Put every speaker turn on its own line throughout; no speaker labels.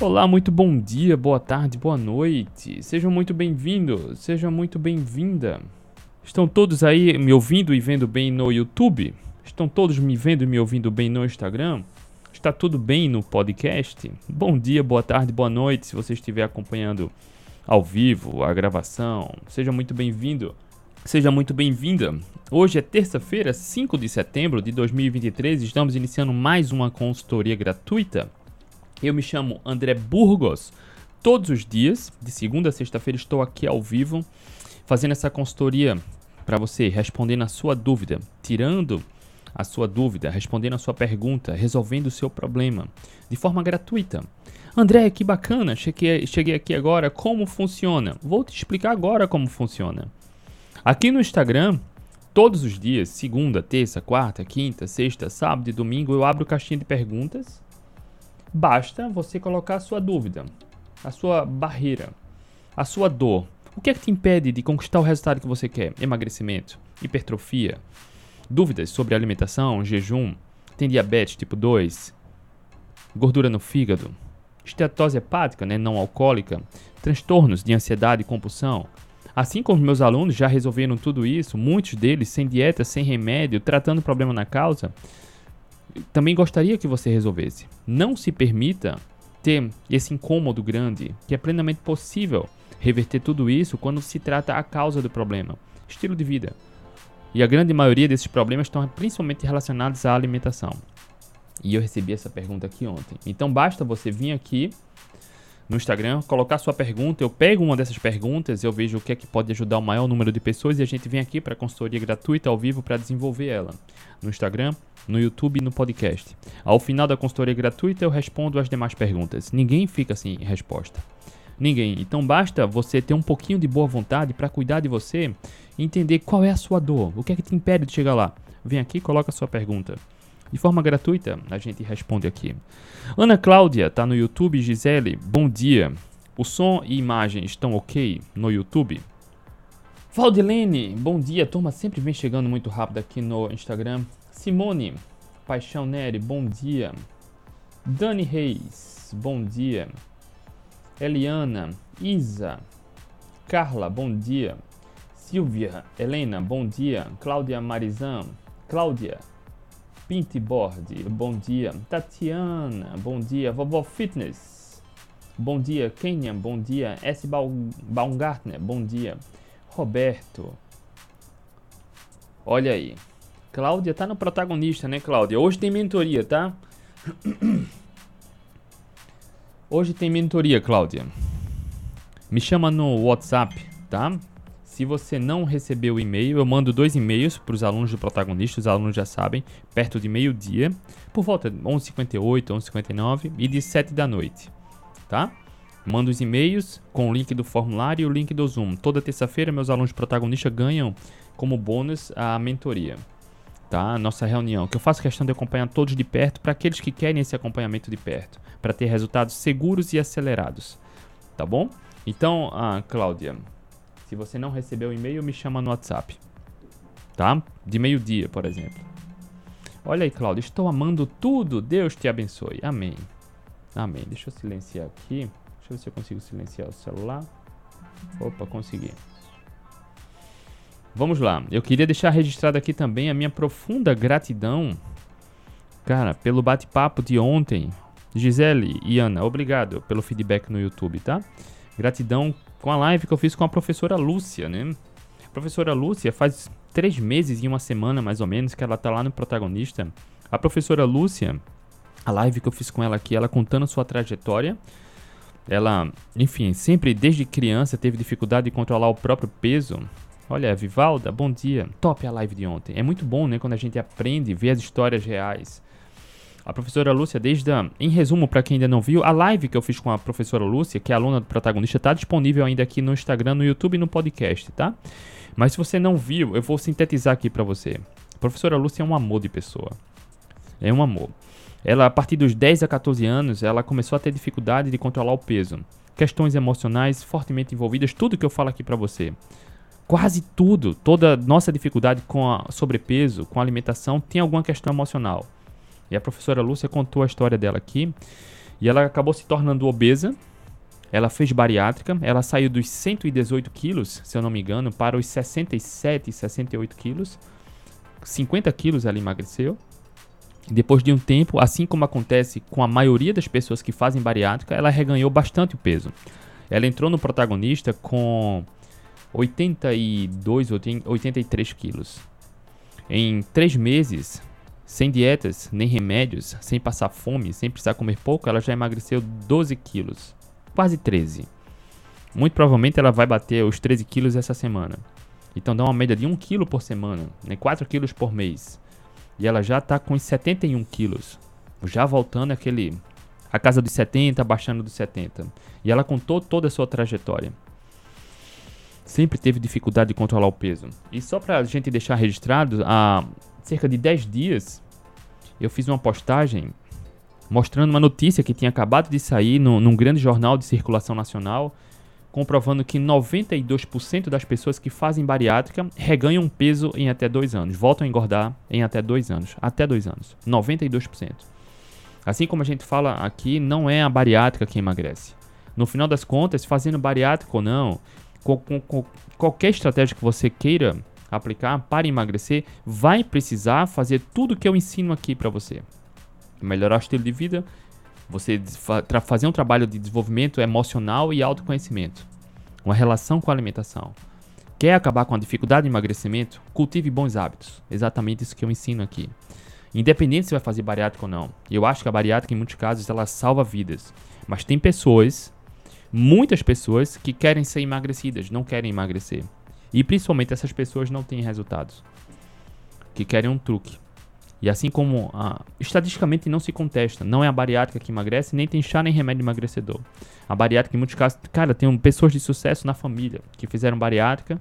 Olá, muito bom dia, boa tarde, boa noite. Sejam muito bem-vindos, seja muito bem-vinda. Estão todos aí me ouvindo e vendo bem no YouTube? Estão todos me vendo e me ouvindo bem no Instagram? Está tudo bem no podcast? Bom dia, boa tarde, boa noite, se você estiver acompanhando ao vivo a gravação. Seja muito bem-vindo. Seja muito bem-vinda. Hoje é terça-feira, 5 de setembro de 2023. Estamos iniciando mais uma consultoria gratuita eu me chamo André Burgos. Todos os dias, de segunda a sexta-feira, estou aqui ao vivo fazendo essa consultoria para você, respondendo a sua dúvida, tirando a sua dúvida, respondendo a sua pergunta, resolvendo o seu problema de forma gratuita. André, que bacana, cheguei, cheguei aqui agora, como funciona? Vou te explicar agora como funciona. Aqui no Instagram, todos os dias, segunda, terça, quarta, quinta, sexta, sábado e domingo, eu abro caixinha de perguntas Basta você colocar a sua dúvida, a sua barreira, a sua dor. O que é que te impede de conquistar o resultado que você quer? Emagrecimento, hipertrofia, dúvidas sobre alimentação, jejum, tem diabetes tipo 2, gordura no fígado, estetose hepática, né, não alcoólica, transtornos de ansiedade e compulsão. Assim como meus alunos já resolveram tudo isso, muitos deles sem dieta, sem remédio, tratando o problema na causa, também gostaria que você resolvesse. Não se permita ter esse incômodo grande, que é plenamente possível reverter tudo isso quando se trata a causa do problema, estilo de vida. E a grande maioria desses problemas estão principalmente relacionados à alimentação. E eu recebi essa pergunta aqui ontem. Então basta você vir aqui no Instagram, colocar sua pergunta, eu pego uma dessas perguntas, eu vejo o que é que pode ajudar o maior número de pessoas e a gente vem aqui para consultoria gratuita ao vivo para desenvolver ela. No Instagram, no YouTube e no podcast. Ao final da consultoria gratuita, eu respondo as demais perguntas. Ninguém fica sem resposta. Ninguém. Então basta você ter um pouquinho de boa vontade para cuidar de você e entender qual é a sua dor, o que é que te impede de chegar lá. Vem aqui, coloca a sua pergunta. De forma gratuita, a gente responde aqui. Ana Cláudia tá no YouTube. Gisele, bom dia. O som e imagem estão ok no YouTube? Valdilene, bom dia. Turma sempre vem chegando muito rápido aqui no Instagram. Simone, Paixão Neri, bom dia. Dani Reis, bom dia. Eliana, Isa, Carla, bom dia. Silvia, Helena, bom dia. Cláudia Marizan, Cláudia, Pintboard, bom dia. Tatiana, bom dia. Vovó Fitness, bom dia. Kenyan, bom dia. S. Baumgartner, bom dia. Roberto, olha aí. Cláudia tá no protagonista, né, Cláudia? Hoje tem mentoria, tá? Hoje tem mentoria, Cláudia. Me chama no WhatsApp, tá? Se você não recebeu o e-mail, eu mando dois e-mails para os alunos do protagonista, os alunos já sabem, perto de meio-dia, por volta de 11h58, 11h59 e de 7 da noite, tá? Mando os e-mails com o link do formulário e o link do Zoom. Toda terça-feira, meus alunos protagonistas ganham como bônus a mentoria tá? Nossa reunião, que eu faço questão de acompanhar todos de perto para aqueles que querem esse acompanhamento de perto, para ter resultados seguros e acelerados, tá bom? Então, ah, Cláudia, se você não recebeu o e-mail, me chama no WhatsApp, tá? De meio-dia, por exemplo. Olha aí, Cláudia, estou amando tudo. Deus te abençoe. Amém. Amém. Deixa eu silenciar aqui. Deixa eu ver se eu consigo silenciar o celular. Opa, consegui. Vamos lá. Eu queria deixar registrado aqui também a minha profunda gratidão, cara, pelo bate-papo de ontem. Gisele e Ana, obrigado pelo feedback no YouTube, tá? Gratidão com a live que eu fiz com a professora Lúcia, né? A professora Lúcia faz três meses e uma semana, mais ou menos, que ela tá lá no protagonista. A professora Lúcia, a live que eu fiz com ela aqui, ela contando sua trajetória. Ela, enfim, sempre desde criança teve dificuldade de controlar o próprio peso. Olha, Vivalda, bom dia. Top a live de ontem. É muito bom, né, quando a gente aprende, vê as histórias reais. A professora Lúcia, desde a, em resumo, para quem ainda não viu, a live que eu fiz com a professora Lúcia, que é aluna do protagonista, está disponível ainda aqui no Instagram, no YouTube e no podcast, tá? Mas se você não viu, eu vou sintetizar aqui para você. A professora Lúcia é um amor de pessoa. É um amor. Ela, a partir dos 10 a 14 anos, ela começou a ter dificuldade de controlar o peso. Questões emocionais fortemente envolvidas, tudo que eu falo aqui para você quase tudo, toda nossa dificuldade com sobrepeso, com a alimentação, tem alguma questão emocional. E a professora Lúcia contou a história dela aqui. E ela acabou se tornando obesa. Ela fez bariátrica. Ela saiu dos 118 quilos, se eu não me engano, para os 67, 68 quilos. 50 quilos ela emagreceu. Depois de um tempo, assim como acontece com a maioria das pessoas que fazem bariátrica, ela reganhou bastante o peso. Ela entrou no protagonista com 82, 83 quilos. Em três meses, sem dietas, nem remédios, sem passar fome, sem precisar comer pouco, ela já emagreceu 12 quilos. Quase 13. Muito provavelmente ela vai bater os 13 quilos essa semana. Então dá uma média de 1 quilo por semana, né? 4 quilos por mês. E ela já está com 71 quilos. Já voltando aquele. A casa dos 70, baixando dos 70. E ela contou toda a sua trajetória. Sempre teve dificuldade de controlar o peso. E só para a gente deixar registrado, há cerca de 10 dias eu fiz uma postagem mostrando uma notícia que tinha acabado de sair no, num grande jornal de circulação nacional comprovando que 92% das pessoas que fazem bariátrica reganham peso em até dois anos, voltam a engordar em até dois anos, até dois anos, 92%. Assim como a gente fala aqui, não é a bariátrica que emagrece. No final das contas, fazendo bariátrica ou não, com, com, com qualquer estratégia que você queira aplicar para emagrecer, vai precisar fazer tudo que eu ensino aqui para você. Melhorar o estilo de vida, você fazer um trabalho de desenvolvimento emocional e autoconhecimento. Uma relação com a alimentação. Quer acabar com a dificuldade de emagrecimento? Cultive bons hábitos. Exatamente isso que eu ensino aqui. Independente se vai fazer bariátrica ou não. Eu acho que a bariátrica, em muitos casos, ela salva vidas. Mas tem pessoas, muitas pessoas, que querem ser emagrecidas, não querem emagrecer. E principalmente essas pessoas não têm resultados. Que querem um truque. E assim como a, estatisticamente não se contesta, não é a bariátrica que emagrece, nem tem chá nem remédio emagrecedor. A bariátrica, em muitos casos, cara, tem pessoas de sucesso na família que fizeram bariátrica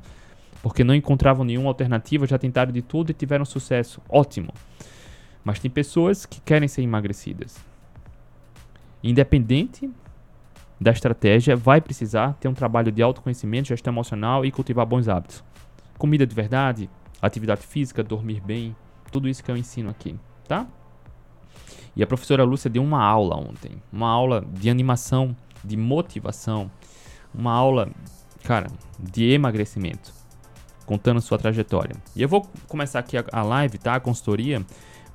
porque não encontravam nenhuma alternativa, já tentaram de tudo e tiveram sucesso. Ótimo. Mas tem pessoas que querem ser emagrecidas. Independente da estratégia, vai precisar ter um trabalho de autoconhecimento, gestão emocional e cultivar bons hábitos. Comida de verdade, atividade física, dormir bem, tudo isso que eu ensino aqui, tá? E a professora Lúcia deu uma aula ontem, uma aula de animação, de motivação, uma aula, cara, de emagrecimento, contando sua trajetória. E eu vou começar aqui a, live, tá? A consultoria,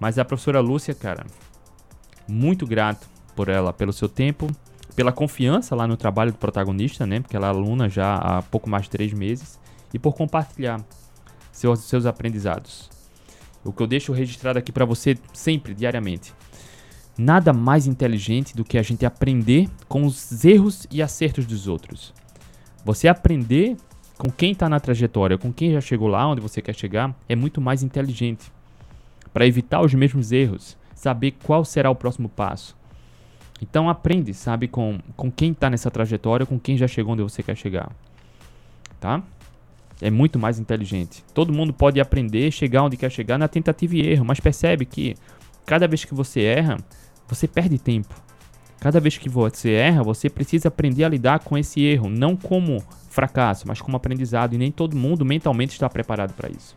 mas a professora Lúcia, cara, muito grato por ela, pelo seu tempo, pela confiança lá no trabalho do protagonista, né? Porque ela é aluna já há pouco mais de três meses, e por compartilhar seus, seus aprendizados. O que eu deixo registrado aqui para você sempre, diariamente. Nada mais inteligente do que a gente aprender com os erros e acertos dos outros. Você aprender com quem está na trajetória, com quem já chegou lá onde você quer chegar, é muito mais inteligente. Para evitar os mesmos erros, saber qual será o próximo passo. Então aprende, sabe, com, com quem está nessa trajetória, com quem já chegou onde você quer chegar. Tá? é muito mais inteligente. Todo mundo pode aprender, chegar onde quer chegar na tentativa e erro, mas percebe que cada vez que você erra, você perde tempo. Cada vez que você erra, você precisa aprender a lidar com esse erro, não como fracasso, mas como aprendizado, e nem todo mundo mentalmente está preparado para isso.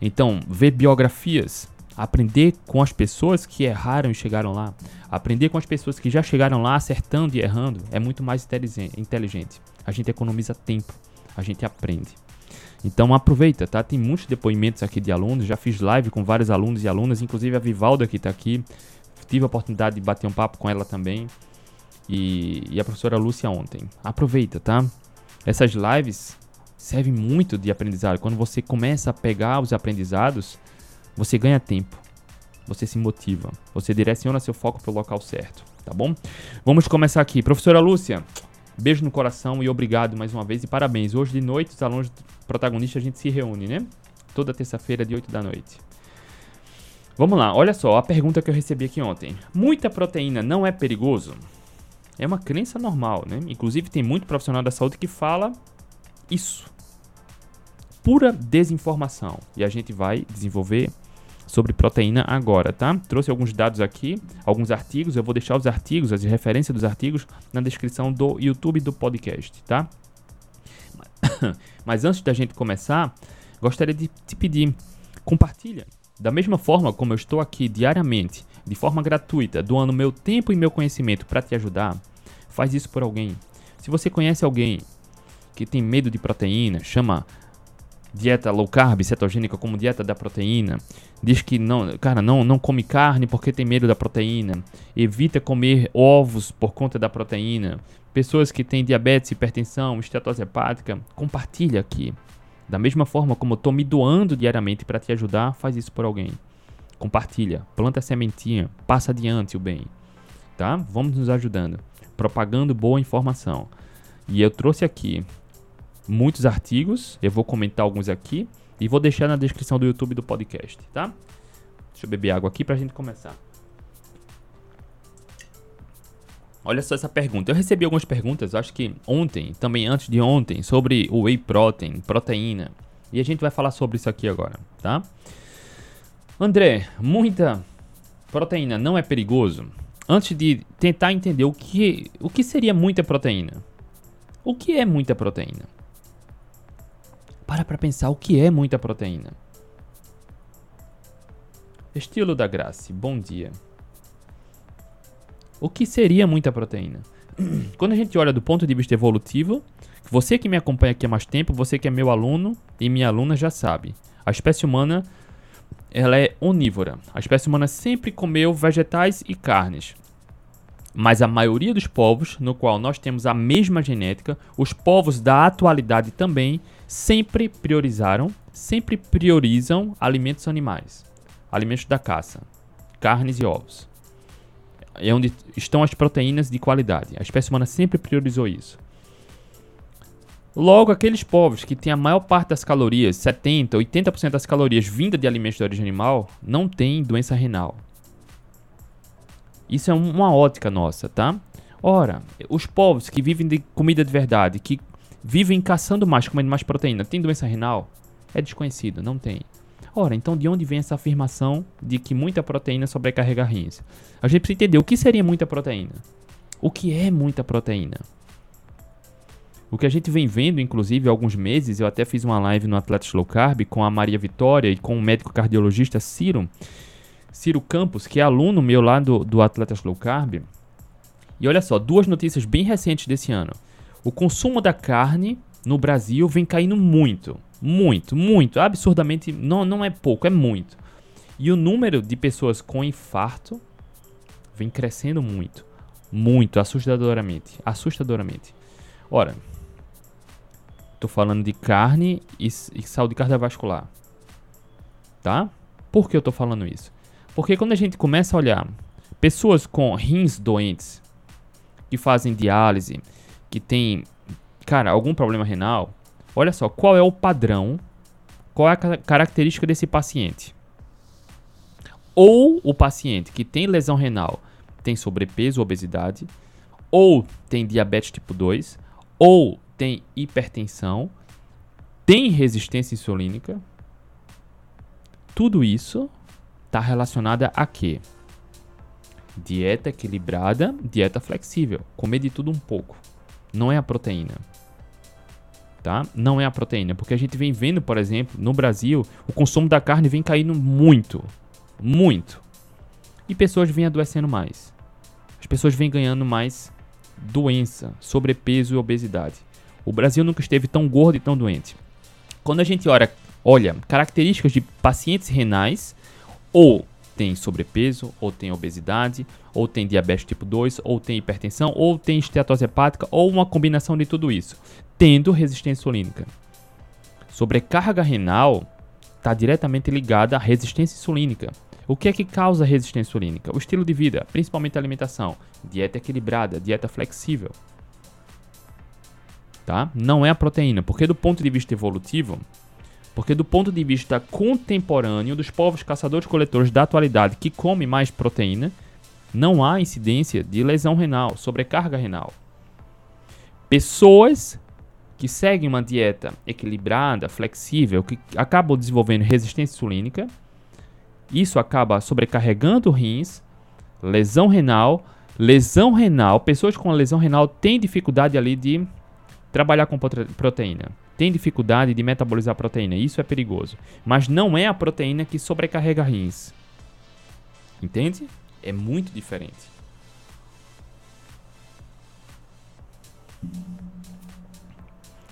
Então, ver biografias, aprender com as pessoas que erraram e chegaram lá, aprender com as pessoas que já chegaram lá acertando e errando, é muito mais inteligente. A gente economiza tempo a gente aprende. Então aproveita, tá? Tem muitos depoimentos aqui de alunos, já fiz live com vários alunos e alunas, inclusive a Vivalda que está aqui. Tive a oportunidade de bater um papo com ela também. E, e a professora Lúcia ontem. Aproveita, tá? Essas lives servem muito de aprendizado. Quando você começa a pegar os aprendizados, você ganha tempo. Você se motiva. Você direciona seu foco para o local certo, tá bom? Vamos começar aqui. Professora Lúcia, Beijo no coração e obrigado mais uma vez e parabéns. Hoje de noite, os alunos protagonistas, a gente se reúne, né? Toda terça-feira, de 8 da noite. Vamos lá, olha só a pergunta que eu recebi aqui ontem. Muita proteína não é perigoso? É uma crença normal, né? Inclusive tem muito profissional da saúde que fala isso. Pura desinformação. E a gente vai desenvolver sobre proteína agora, tá? Trouxe alguns dados aqui, alguns artigos, eu vou deixar os artigos, as referências dos artigos na descrição do YouTube do podcast, tá? Mas antes da gente começar, gostaria de te pedir, compartilha. Da mesma forma como eu estou aqui diariamente de forma gratuita, doando meu tempo e meu conhecimento para te ajudar, faz isso por alguém. Se você conhece alguém que tem medo de proteína, chama dieta low carb, cetogênica como dieta da proteína, diz que não, cara, não, não come carne porque tem medo da proteína, evita comer ovos por conta da proteína. Pessoas que têm diabetes, hipertensão, estetose hepática, compartilha aqui. Da mesma forma como eu tô me doando diariamente para te ajudar, faz isso por alguém. Compartilha, planta a sementinha, passa adiante o bem. Tá? Vamos nos ajudando, propagando boa informação. E eu trouxe aqui muitos artigos, eu vou comentar alguns aqui e vou deixar na descrição do YouTube do podcast, tá? Deixa eu beber água aqui pra gente começar. Olha só essa pergunta. Eu recebi algumas perguntas, acho que ontem, também antes de ontem, sobre o whey protein, proteína. E a gente vai falar sobre isso aqui agora, tá? André, muita proteína não é perigoso? Antes de tentar entender o que, o que seria muita proteína. O que é muita proteína? Para para pensar o que é muita proteína. Estilo da Graça, bom dia. O que seria muita proteína? Quando a gente olha do ponto de vista evolutivo, você que me acompanha aqui há mais tempo, você que é meu aluno e minha aluna já sabe. A espécie humana ela é onívora. A espécie humana sempre comeu vegetais e carnes. Mas a maioria dos povos, no qual nós temos a mesma genética, os povos da atualidade também sempre priorizaram, sempre priorizam alimentos animais, alimentos da caça, carnes e ovos. É onde estão as proteínas de qualidade. A espécie humana sempre priorizou isso. Logo, aqueles povos que têm a maior parte das calorias, 70, 80% das calorias vinda de alimentos de origem animal, não têm doença renal. Isso é uma ótica nossa, tá? Ora, os povos que vivem de comida de verdade, que vivem caçando mais, comendo mais proteína, tem doença renal? É desconhecido, não tem. Ora, então de onde vem essa afirmação de que muita proteína sobrecarrega rins? A gente precisa entender o que seria muita proteína. O que é muita proteína? O que a gente vem vendo, inclusive, há alguns meses, eu até fiz uma live no Atletas Low Carb com a Maria Vitória e com o médico cardiologista Ciro, Ciro Campos, que é aluno meu lá do, do Atletas Low Carb. E olha só, duas notícias bem recentes desse ano. O consumo da carne no Brasil vem caindo muito. Muito, muito. Absurdamente. Não, não é pouco, é muito. E o número de pessoas com infarto vem crescendo muito. Muito, assustadoramente. Assustadoramente. Ora, tô falando de carne e, e saúde cardiovascular. Tá? Por que eu tô falando isso? Porque quando a gente começa a olhar pessoas com rins doentes, que fazem diálise, que tem, cara, algum problema renal, olha só, qual é o padrão, qual é a característica desse paciente? Ou o paciente que tem lesão renal tem sobrepeso, obesidade, ou tem diabetes tipo 2, ou tem hipertensão, tem resistência insulínica. Tudo isso está relacionada a quê? Dieta equilibrada, dieta flexível. Comer de tudo um pouco. Não é a proteína. Tá? Não é a proteína. Porque a gente vem vendo, por exemplo, no Brasil, o consumo da carne vem caindo muito. Muito. E pessoas vêm adoecendo mais. As pessoas vêm ganhando mais doença, sobrepeso e obesidade. O Brasil nunca esteve tão gordo e tão doente. Quando a gente olha, olha características de pacientes renais, ou tem sobrepeso, ou tem obesidade, ou tem diabetes tipo 2, ou tem hipertensão, ou tem esteatose hepática, ou uma combinação de tudo isso, tendo resistência insulínica. Sobrecarga renal está diretamente ligada à resistência insulínica. O que é que causa resistência insulínica? O estilo de vida, principalmente a alimentação, dieta equilibrada, dieta flexível. Tá? Não é a proteína, porque do ponto de vista evolutivo, porque, do ponto de vista contemporâneo dos povos caçadores-coletores da atualidade que comem mais proteína, não há incidência de lesão renal, sobrecarga renal. Pessoas que seguem uma dieta equilibrada, flexível, que acabam desenvolvendo resistência insulínica, isso acaba sobrecarregando rins, lesão renal. Lesão renal, pessoas com lesão renal têm dificuldade ali de trabalhar com proteína tem dificuldade de metabolizar proteína. Isso é perigoso. Mas não é a proteína que sobrecarrega rins. Entende? É muito diferente.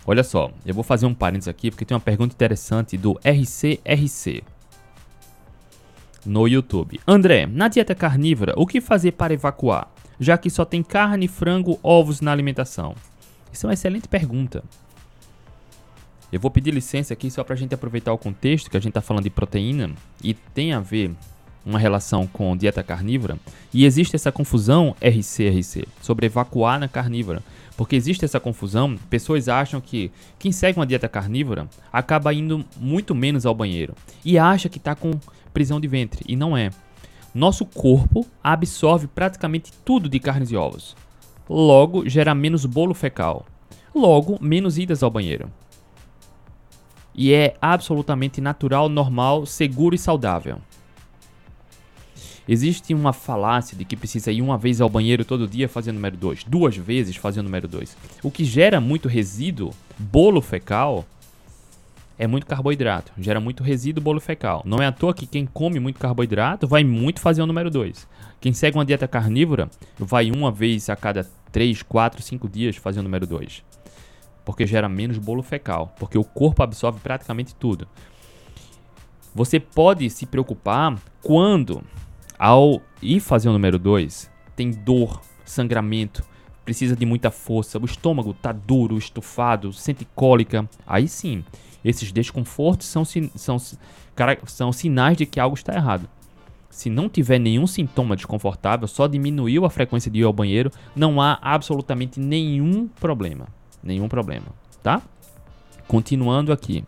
Olha só, eu vou fazer um parênteses aqui porque tem uma pergunta interessante do RCRC no YouTube. André, na dieta carnívora, o que fazer para evacuar? Já que só tem carne, frango, ovos na alimentação. Isso é uma excelente pergunta. Eu vou pedir licença aqui só para a gente aproveitar o contexto que a gente está falando de proteína e tem a ver uma relação com dieta carnívora. E existe essa confusão RC-RC sobre evacuar na carnívora. Porque existe essa confusão, pessoas acham que quem segue uma dieta carnívora acaba indo muito menos ao banheiro e acha que está com prisão de ventre, e não é. Nosso corpo absorve praticamente tudo de carnes e ovos. Logo, gera menos bolo fecal. Logo, menos idas ao banheiro. E é absolutamente natural, normal, seguro e saudável. Existe uma falácia de que precisa ir uma vez ao banheiro todo dia fazer número 2, duas vezes fazer número 2. O que gera muito resíduo, bolo fecal, é muito carboidrato. Gera muito resíduo bolo fecal. Não é à toa que quem come muito carboidrato vai muito fazer o número 2. Quem segue uma dieta carnívora vai uma vez a cada 3, 4, 5 dias fazer o número 2. Porque gera menos bolo fecal. Porque o corpo absorve praticamente tudo. Você pode se preocupar quando ao ir fazer o número 2, tem dor, sangramento, precisa de muita força, o estômago tá duro, estufado, sente cólica. Aí sim, esses desconfortos são, são, são sinais de que algo está errado. Se não tiver nenhum sintoma desconfortável, só diminuiu a frequência de ir ao banheiro, não há absolutamente nenhum problema. Nenhum problema, tá? Continuando aqui.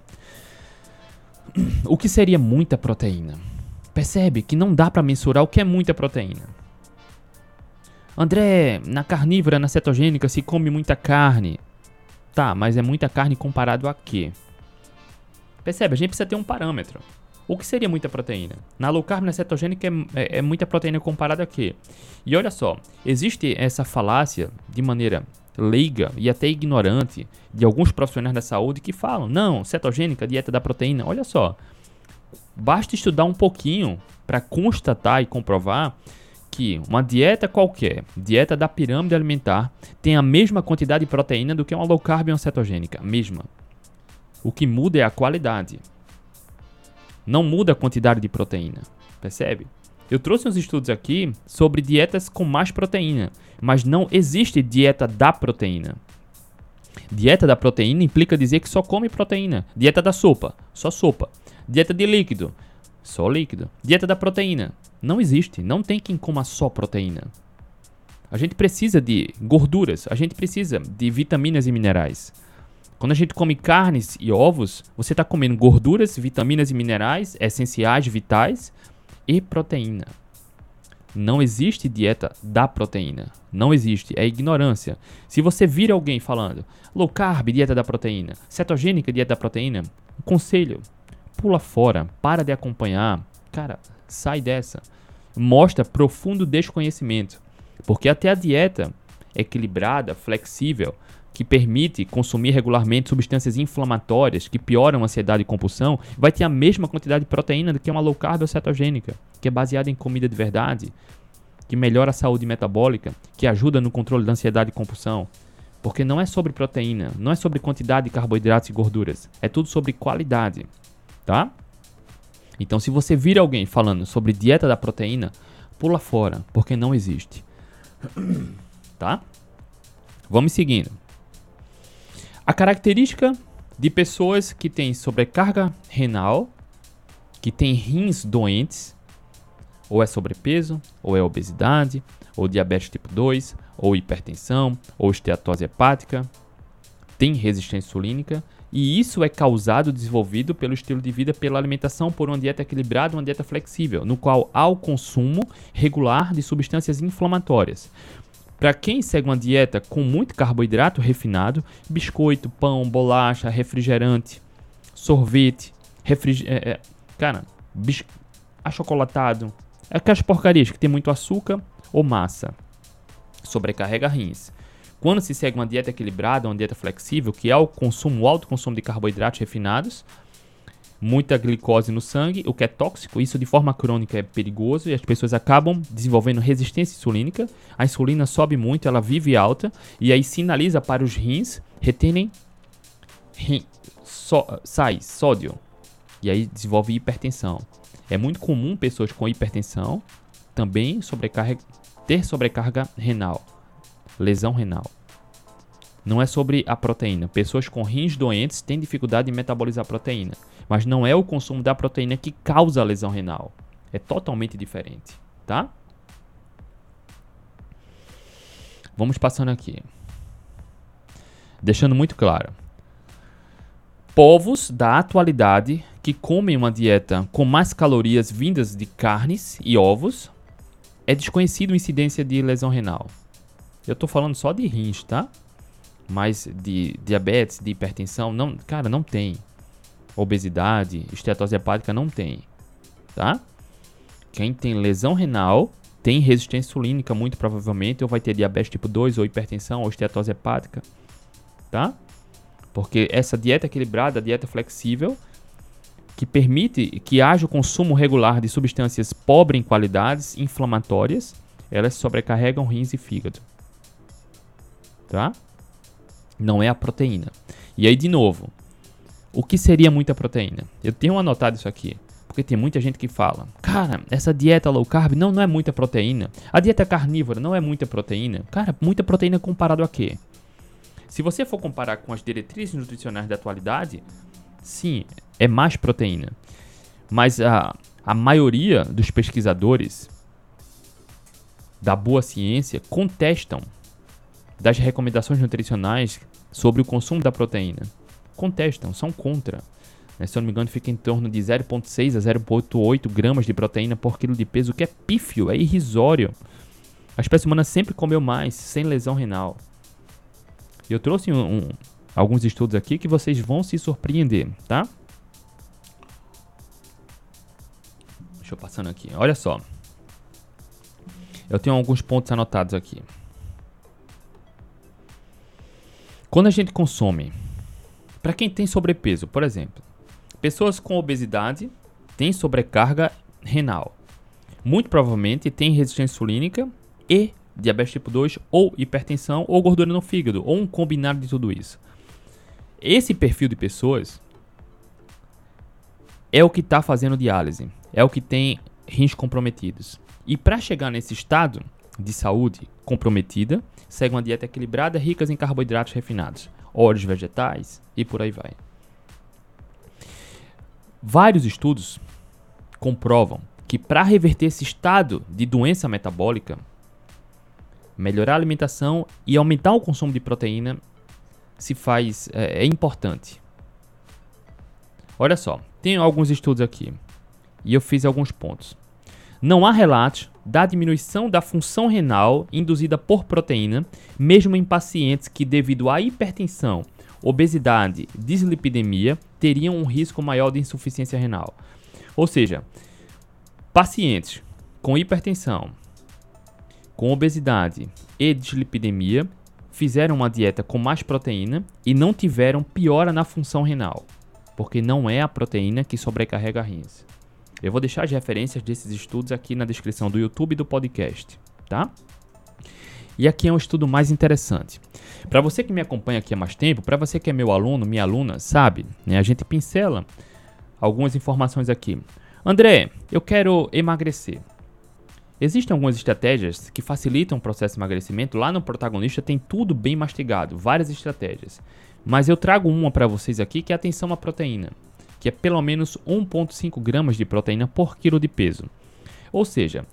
O que seria muita proteína? Percebe que não dá para mensurar o que é muita proteína. André, na carnívora, na cetogênica, se come muita carne. Tá, mas é muita carne comparado a quê? Percebe? A gente precisa ter um parâmetro. O que seria muita proteína? Na low carb, na cetogênica, é, é, é muita proteína comparado a quê? E olha só, existe essa falácia de maneira leiga e até ignorante de alguns profissionais da saúde que falam: não, cetogênica, dieta da proteína. Olha só, Basta estudar um pouquinho para constatar e comprovar que uma dieta qualquer, dieta da pirâmide alimentar, tem a mesma quantidade de proteína do que uma low carb e uma cetogênica, mesma. O que muda é a qualidade. Não muda a quantidade de proteína, percebe? Eu trouxe uns estudos aqui sobre dietas com mais proteína, mas não existe dieta da proteína. Dieta da proteína implica dizer que só come proteína. Dieta da sopa, só sopa. Dieta de líquido, só líquido. Dieta da proteína, não existe. Não tem quem coma só proteína. A gente precisa de gorduras, a gente precisa de vitaminas e minerais. Quando a gente come carnes e ovos, você está comendo gorduras, vitaminas e minerais essenciais, vitais e proteína. Não existe dieta da proteína. Não existe. É ignorância. Se você vir alguém falando low carb, dieta da proteína, cetogênica, dieta da proteína, conselho, pula fora, para de acompanhar. Cara, sai dessa. Mostra profundo desconhecimento. Porque até a dieta equilibrada, flexível, que permite consumir regularmente substâncias inflamatórias que pioram a ansiedade e compulsão, vai ter a mesma quantidade de proteína do que uma low carb ou cetogênica, que é baseada em comida de verdade, que melhora a saúde metabólica, que ajuda no controle da ansiedade e compulsão. Porque não é sobre proteína, não é sobre quantidade de carboidratos e gorduras, é tudo sobre qualidade tá? Então, se você vir alguém falando sobre dieta da proteína, pula fora, porque não existe. Tá? Vamos seguindo. A característica de pessoas que têm sobrecarga renal, que têm rins doentes, ou é sobrepeso, ou é obesidade, ou diabetes tipo 2, ou hipertensão, ou esteatose hepática, tem resistência insulínica, e isso é causado, desenvolvido pelo estilo de vida, pela alimentação, por uma dieta equilibrada, uma dieta flexível, no qual há o consumo regular de substâncias inflamatórias. Para quem segue uma dieta com muito carboidrato refinado, biscoito, pão, bolacha, refrigerante, sorvete, refrig... É, é, cara, bis... achocolatado, aquelas porcarias que tem muito açúcar ou massa, sobrecarrega rins. Quando se segue uma dieta equilibrada, uma dieta flexível, que é o consumo, o alto consumo de carboidratos refinados, muita glicose no sangue, o que é tóxico. Isso de forma crônica é perigoso e as pessoas acabam desenvolvendo resistência insulínica. A insulina sobe muito, ela vive alta e aí sinaliza para os rins reterem rim, sais, sódio. E aí desenvolve hipertensão. É muito comum pessoas com hipertensão também sobrecarga, ter sobrecarga renal, lesão renal. Não é sobre a proteína. Pessoas com rins doentes têm dificuldade em metabolizar proteína. Mas não é o consumo da proteína que causa a lesão renal. É totalmente diferente, tá? Vamos passando aqui. Deixando muito claro. Povos da atualidade que comem uma dieta com mais calorias vindas de carnes e ovos, é desconhecido a incidência de lesão renal. Eu estou falando só de rins, tá? Mas de diabetes, de hipertensão, não, cara, não tem obesidade, estetose hepática não tem, tá? Quem tem lesão renal tem resistência insulínica muito provavelmente, ou vai ter diabetes tipo 2, ou hipertensão, ou estetose hepática, tá? Porque essa dieta equilibrada, dieta flexível, que permite que haja o consumo regular de substâncias pobres em qualidades inflamatórias, elas sobrecarregam rins e fígado. Tá? Não é a proteína. E aí, de novo, o que seria muita proteína? Eu tenho anotado isso aqui. Porque tem muita gente que fala, cara, essa dieta low carb não, não é muita proteína. A dieta carnívora não é muita proteína. Cara, muita proteína comparado a quê? Se você for comparar com as diretrizes nutricionais da atualidade, sim, é mais proteína. Mas a, a maioria dos pesquisadores da boa ciência contestam das recomendações nutricionais sobre o consumo da proteína contestam, são contra. Né? Se eu não me engano, fica em torno de 0,6 a 0,8 gramas de proteína por quilo de peso, o que é pífio, é irrisório. A espécie humana sempre comeu mais, sem lesão renal. Eu trouxe um, um, alguns estudos aqui que vocês vão se surpreender, tá? Deixa eu passando aqui. Olha só. Eu tenho alguns pontos anotados aqui. Quando a gente consome para quem tem sobrepeso, por exemplo, pessoas com obesidade têm sobrecarga renal. Muito provavelmente têm resistência insulínica e diabetes tipo 2 ou hipertensão ou gordura no fígado ou um combinado de tudo isso. Esse perfil de pessoas é o que está fazendo diálise, é o que tem rins comprometidos. E para chegar nesse estado de saúde comprometida, segue uma dieta equilibrada, rica em carboidratos refinados óleos vegetais e por aí vai. Vários estudos comprovam que para reverter esse estado de doença metabólica, melhorar a alimentação e aumentar o consumo de proteína se faz é, é importante. Olha só, tem alguns estudos aqui e eu fiz alguns pontos. Não há relatos da diminuição da função renal induzida por proteína, mesmo em pacientes que, devido à hipertensão, obesidade, dislipidemia, teriam um risco maior de insuficiência renal. Ou seja, pacientes com hipertensão, com obesidade e dislipidemia fizeram uma dieta com mais proteína e não tiveram piora na função renal, porque não é a proteína que sobrecarrega rins. Eu vou deixar as referências desses estudos aqui na descrição do YouTube e do podcast, tá? E aqui é um estudo mais interessante. Para você que me acompanha aqui há mais tempo, para você que é meu aluno, minha aluna, sabe, né, a gente pincela algumas informações aqui. André, eu quero emagrecer. Existem algumas estratégias que facilitam o processo de emagrecimento. Lá no protagonista tem tudo bem mastigado, várias estratégias. Mas eu trago uma para vocês aqui que é atenção à proteína que é pelo menos 1,5 gramas de proteína por quilo de peso. Ou seja,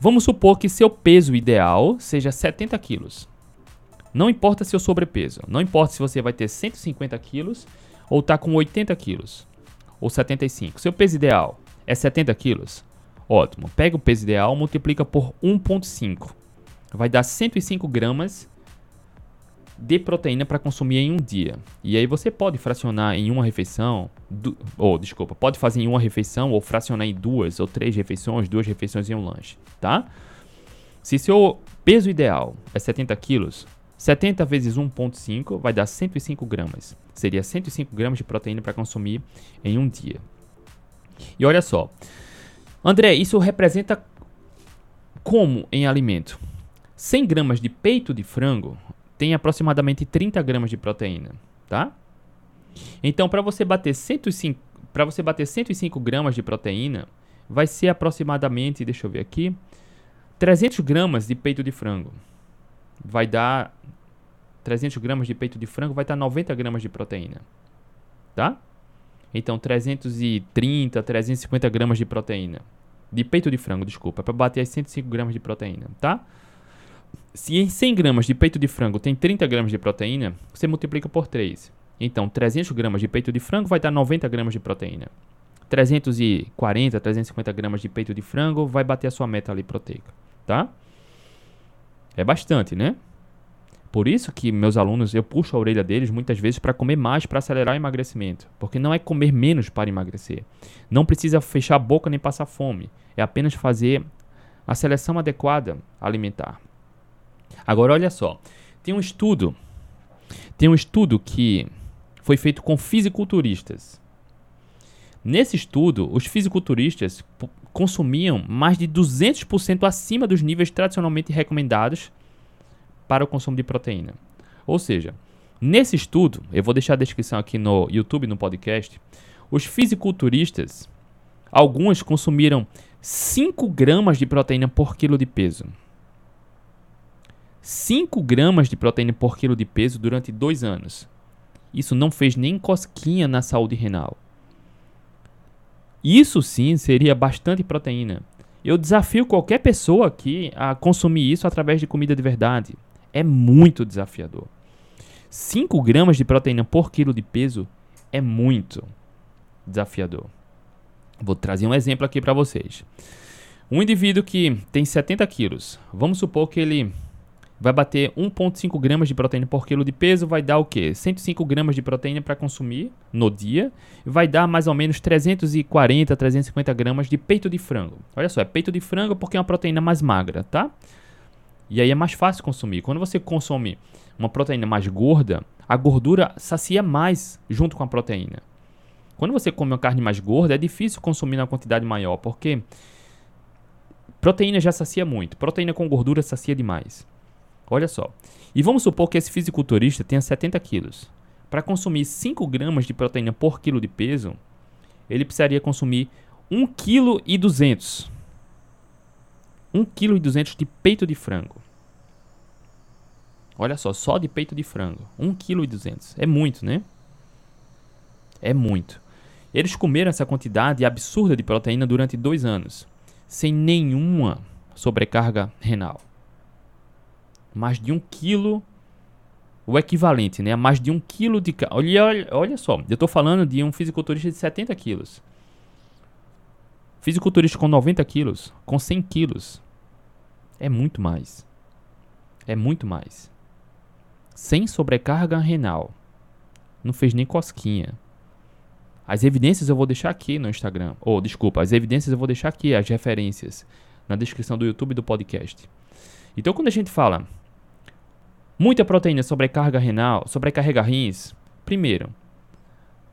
vamos supor que seu peso ideal seja 70 quilos. Não importa seu sobrepeso, não importa se você vai ter 150 quilos ou está com 80 quilos ou 75. Seu peso ideal é 70 quilos? Ótimo. Pega o peso ideal, multiplica por 1,5. Vai dar 105 gramas de proteína para consumir em um dia. E aí você pode fracionar em uma refeição, ou oh, desculpa, pode fazer em uma refeição ou fracionar em duas ou três refeições, duas refeições em um lanche, tá? Se seu peso ideal é 70 quilos, 70 vezes 1.5 vai dar 105 gramas. Seria 105 gramas de proteína para consumir em um dia, E olha só, André, isso representa como em alimento? 100 gramas de peito de frango tem aproximadamente 30 gramas de proteína, tá? Então, para você bater 105, para você bater 105 gramas de proteína, vai ser aproximadamente, deixa eu ver aqui, 300 gramas de peito de frango. Vai dar 300 gramas de peito de frango, vai dar 90 gramas de proteína, tá? Então, 330, 350 gramas de proteína. De peito de frango, desculpa, para bater as 105 gramas de proteína, tá? Se em 100 gramas de peito de frango tem 30 gramas de proteína, você multiplica por 3. Então, 300 gramas de peito de frango vai dar 90 gramas de proteína. 340, 350 gramas de peito de frango vai bater a sua meta ali proteica, tá? É bastante, né? Por isso que meus alunos, eu puxo a orelha deles muitas vezes para comer mais para acelerar o emagrecimento. Porque não é comer menos para emagrecer. Não precisa fechar a boca nem passar fome. É apenas fazer a seleção adequada alimentar. Agora olha só, tem um estudo, tem um estudo que foi feito com fisiculturistas. Nesse estudo, os fisiculturistas consumiam mais de 200% acima dos níveis tradicionalmente recomendados para o consumo de proteína. Ou seja, nesse estudo, eu vou deixar a descrição aqui no YouTube, no podcast, os fisiculturistas, alguns consumiram 5 gramas de proteína por quilo de peso. 5 gramas de proteína por quilo de peso durante dois anos. Isso não fez nem cosquinha na saúde renal. Isso sim seria bastante proteína. Eu desafio qualquer pessoa aqui a consumir isso através de comida de verdade é muito desafiador. 5 gramas de proteína por quilo de peso é muito desafiador. Vou trazer um exemplo aqui para vocês. Um indivíduo que tem 70 quilos, vamos supor que ele vai bater 1,5 gramas de proteína por quilo de peso, vai dar o quê? 105 gramas de proteína para consumir no dia, vai dar mais ou menos 340, 350 gramas de peito de frango. Olha só, é peito de frango porque é uma proteína mais magra, tá? E aí é mais fácil consumir. Quando você consome uma proteína mais gorda, a gordura sacia mais junto com a proteína. Quando você come uma carne mais gorda, é difícil consumir uma quantidade maior, porque proteína já sacia muito. Proteína com gordura sacia demais. Olha só. E vamos supor que esse fisiculturista tenha 70 quilos. Para consumir 5 gramas de proteína por quilo de peso, ele precisaria consumir 1,2 kg 1,2 kg de peito de frango. Olha só, só de peito de frango. 1,2 kg. É muito, né? É muito. Eles comeram essa quantidade absurda de proteína durante dois anos, sem nenhuma sobrecarga renal. Mais de um quilo, o equivalente, né? Mais de um quilo de... Olha, olha, olha só, eu estou falando de um fisiculturista de 70 quilos. Fisiculturista com 90 quilos, com 100 quilos. É muito mais. É muito mais. Sem sobrecarga renal. Não fez nem cosquinha. As evidências eu vou deixar aqui no Instagram. Ou, oh, desculpa, as evidências eu vou deixar aqui, as referências, na descrição do YouTube do podcast. Então, quando a gente fala muita proteína sobrecarga renal, sobrecarrega rins, primeiro,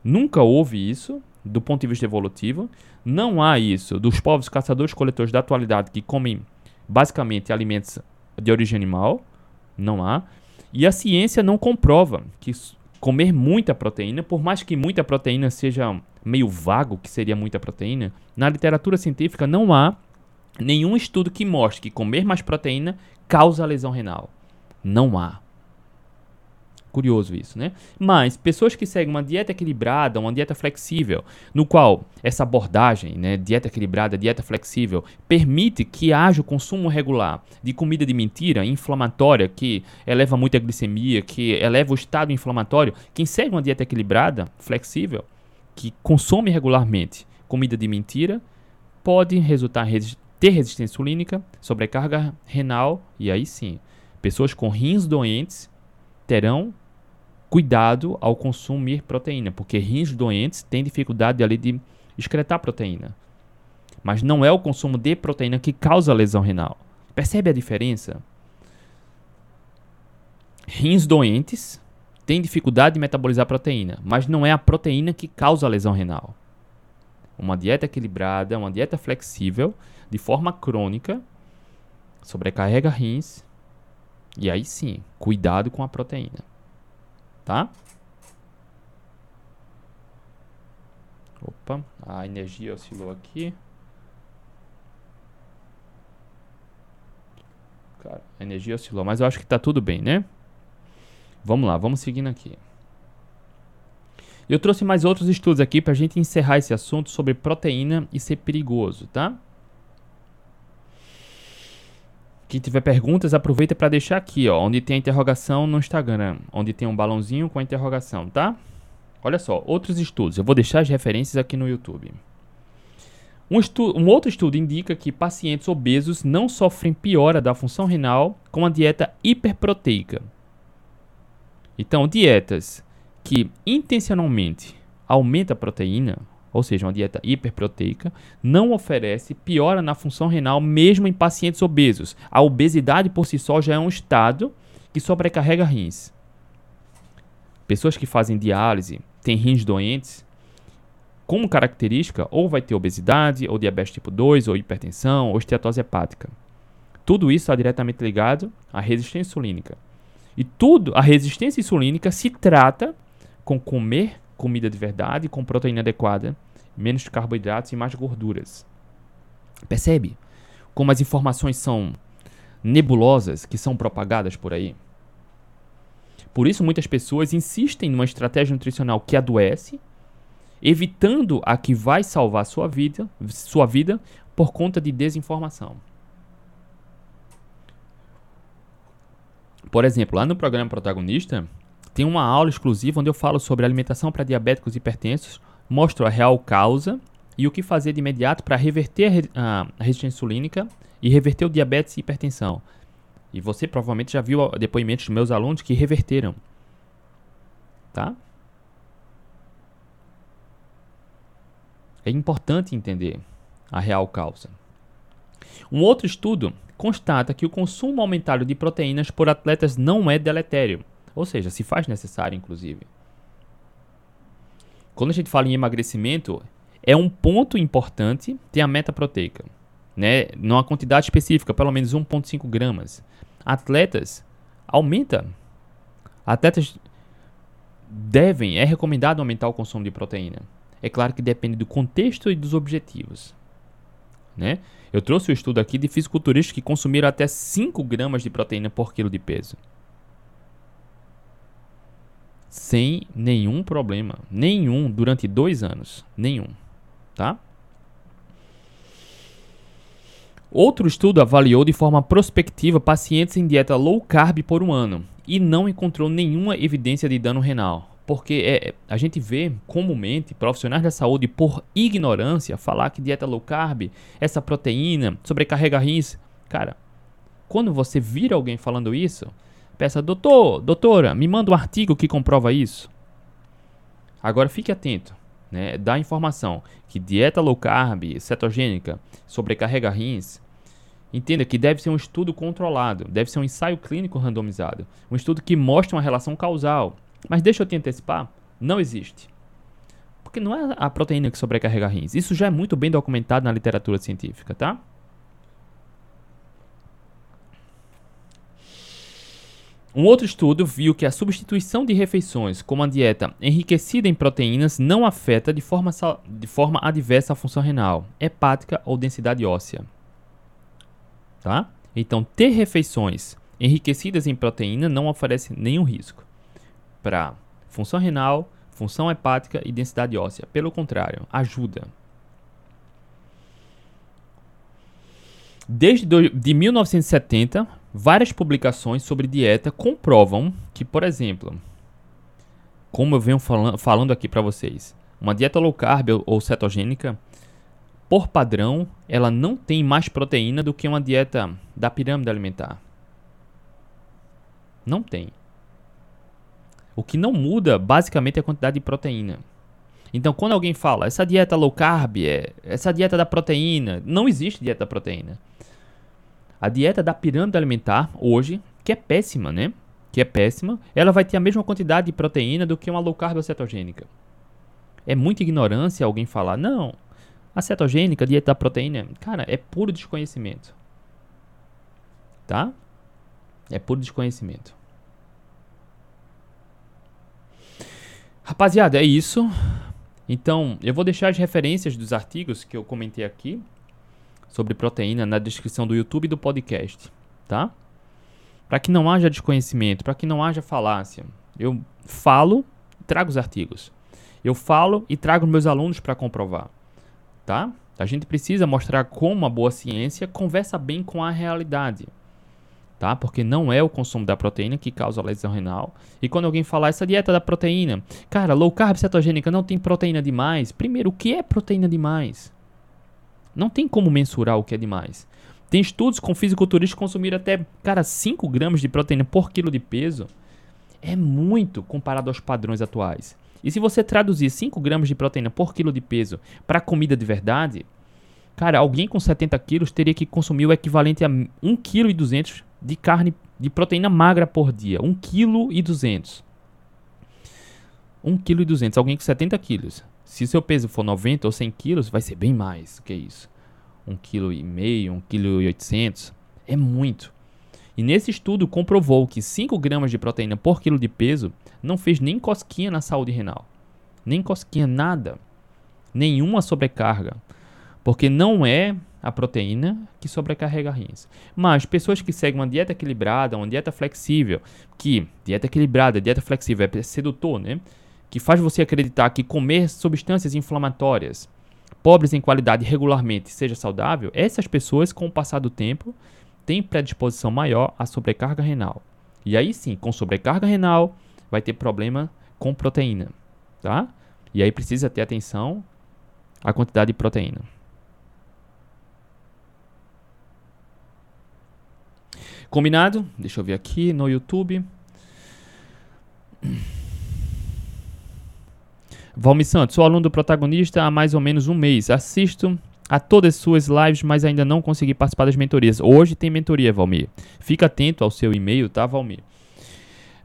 nunca houve isso do ponto de vista evolutivo. Não há isso dos povos caçadores-coletores da atualidade que comem basicamente alimentos de origem animal. Não há. E a ciência não comprova que comer muita proteína, por mais que muita proteína seja meio vago, que seria muita proteína, na literatura científica não há nenhum estudo que mostre que comer mais proteína causa lesão renal. Não há. Curioso isso, né? Mas pessoas que seguem uma dieta equilibrada, uma dieta flexível, no qual essa abordagem, né, dieta equilibrada, dieta flexível, permite que haja o consumo regular de comida de mentira, inflamatória, que eleva muito a glicemia, que eleva o estado inflamatório, quem segue uma dieta equilibrada, flexível, que consome regularmente comida de mentira, pode resultar ter resistência insulínica, sobrecarga renal e aí sim, pessoas com rins doentes terão cuidado ao consumir proteína, porque rins doentes têm dificuldade ali de excretar proteína. Mas não é o consumo de proteína que causa lesão renal. Percebe a diferença? Rins doentes têm dificuldade de metabolizar proteína, mas não é a proteína que causa a lesão renal. uma dieta equilibrada, uma dieta flexível, de forma crônica, sobrecarrega rins, e aí sim, cuidado com a proteína. Tá? Opa, a energia oscilou aqui. Cara, a energia oscilou, mas eu acho que tá tudo bem, né? Vamos lá, vamos seguindo aqui. Eu trouxe mais outros estudos aqui para a gente encerrar esse assunto sobre proteína e ser perigoso, tá? Quem tiver perguntas, aproveita para deixar aqui, ó, onde tem a interrogação no Instagram, onde tem um balãozinho com a interrogação, tá? Olha só, outros estudos. Eu vou deixar as referências aqui no YouTube. Um, um, outro estudo indica que pacientes obesos não sofrem piora da função renal com a dieta hiperproteica. Então, dietas que intencionalmente aumenta a proteína, ou seja, uma dieta hiperproteica, não oferece piora na função renal mesmo em pacientes obesos. A obesidade por si só já é um estado que sobrecarrega rins. Pessoas que fazem diálise, têm rins doentes, como característica, ou vai ter obesidade, ou diabetes tipo 2, ou hipertensão, ou esteatose hepática. Tudo isso está diretamente ligado à resistência insulínica. E tudo, a resistência insulínica se trata com comer comida de verdade, com proteína adequada, menos carboidratos e mais gorduras. Percebe como as informações são nebulosas que são propagadas por aí? Por isso, muitas pessoas insistem numa estratégia nutricional que adoece, evitando a que vai salvar sua vida, sua vida por conta de desinformação. Por exemplo, lá no programa Protagonista, tem uma aula exclusiva onde eu falo sobre alimentação para diabéticos e hipertensos, mostro a real causa e o que fazer de imediato para reverter a resistência insulínica e reverter o diabetes e hipertensão. E você provavelmente já viu depoimentos dos meus alunos que reverteram. Tá? É importante entender a real causa. Um outro estudo constata que o consumo aumentado de proteínas por atletas não é deletério. Ou seja, se faz necessário, inclusive. Quando a gente fala em emagrecimento, é um ponto importante ter a meta proteica, né? Numa quantidade específica, pelo menos 1,5 gramas. Atletas, aumenta. Atletas devem, é recomendado aumentar o consumo de proteína. É claro que depende do contexto e dos objetivos. Né? Eu trouxe o um estudo aqui de fisiculturistas que consumiram até 5 gramas de proteína por quilo de peso sem nenhum problema. Nenhum durante dois anos. Nenhum. Tá? Outro estudo avaliou de forma prospectiva pacientes em dieta low carb por um ano e não encontrou nenhuma evidência de dano renal. Porque é, a gente vê comumente profissionais da saúde, por ignorância, falar que dieta low carb, essa proteína, sobrecarrega rins. Cara, quando você vira alguém falando isso, Peça, doutor, doutora, me manda um artigo que comprova isso. Agora fique atento, né? Dá informação que dieta low carb, cetogênica, sobrecarrega rins. Entenda que deve ser um estudo controlado, deve ser um ensaio clínico randomizado, um estudo que mostre uma relação causal. Mas deixa eu te antecipar, não existe. Porque não é a proteína que sobrecarrega rins. Isso já é muito bem documentado na literatura científica, tá? Um outro estudo viu que a substituição de refeições com uma dieta enriquecida em proteínas não afeta de forma, de forma adversa a função renal, hepática ou densidade óssea. Tá? Então, ter refeições enriquecidas em proteína não oferece nenhum risco para função renal, função hepática e densidade óssea. Pelo contrário, ajuda. Desde do, de 1970, várias publicações sobre dieta comprovam que, por exemplo, como eu venho falando, falando aqui para vocês, uma dieta low carb ou cetogênica, por padrão, ela não tem mais proteína do que uma dieta da pirâmide alimentar. Não tem. O que não muda, basicamente, é a quantidade de proteína. Então, quando alguém fala, essa dieta low carb, é, essa dieta da proteína, não existe dieta da proteína. A dieta da pirâmide alimentar, hoje, que é péssima, né? Que é péssima, ela vai ter a mesma quantidade de proteína do que uma low carb cetogênica. É muita ignorância alguém falar, não, A cetogênica, a dieta da proteína, cara, é puro desconhecimento. Tá? É puro desconhecimento. Rapaziada, é isso. Então, eu vou deixar as referências dos artigos que eu comentei aqui sobre proteína na descrição do YouTube e do podcast, tá? Para que não haja desconhecimento, para que não haja falácia. Eu falo, trago os artigos. Eu falo e trago meus alunos para comprovar, tá? A gente precisa mostrar como a boa ciência conversa bem com a realidade, tá? Porque não é o consumo da proteína que causa lesão renal. E quando alguém falar essa dieta da proteína, cara, low carb cetogênica não tem proteína demais. Primeiro, o que é proteína demais? Não tem como mensurar o que é demais. Tem estudos com fisiculturistas consumir até, cara, 5 gramas de proteína por quilo de peso. É muito comparado aos padrões atuais. E se você traduzir 5 gramas de proteína por quilo de peso para comida de verdade, cara, alguém com 70 quilos teria que consumir o equivalente a 1,2 kg de carne de proteína magra por dia. 1,2 kg. 1,2 kg. Alguém com 70 quilos. Se seu peso for 90 ou 100 quilos, vai ser bem mais que isso. 1,5 kg, 1,8 kg. É muito. E nesse estudo comprovou que 5 gramas de proteína por quilo de peso não fez nem cosquinha na saúde renal. Nem cosquinha, nada. Nenhuma sobrecarga. Porque não é a proteína que sobrecarrega rins. Mas pessoas que seguem uma dieta equilibrada, uma dieta flexível, que dieta equilibrada, dieta flexível é sedutor, né? Que faz você acreditar que comer substâncias inflamatórias pobres em qualidade regularmente seja saudável, essas pessoas, com o passar do tempo, têm predisposição maior à sobrecarga renal. E aí sim, com sobrecarga renal, vai ter problema com proteína, tá? E aí precisa ter atenção à quantidade de proteína. Combinado? Deixa eu ver aqui no YouTube. Valmir Santos, sou aluno do protagonista há mais ou menos um mês. Assisto a todas as suas lives, mas ainda não consegui participar das mentorias. Hoje tem mentoria, Valmir. Fica atento ao seu e-mail, tá, Valmir?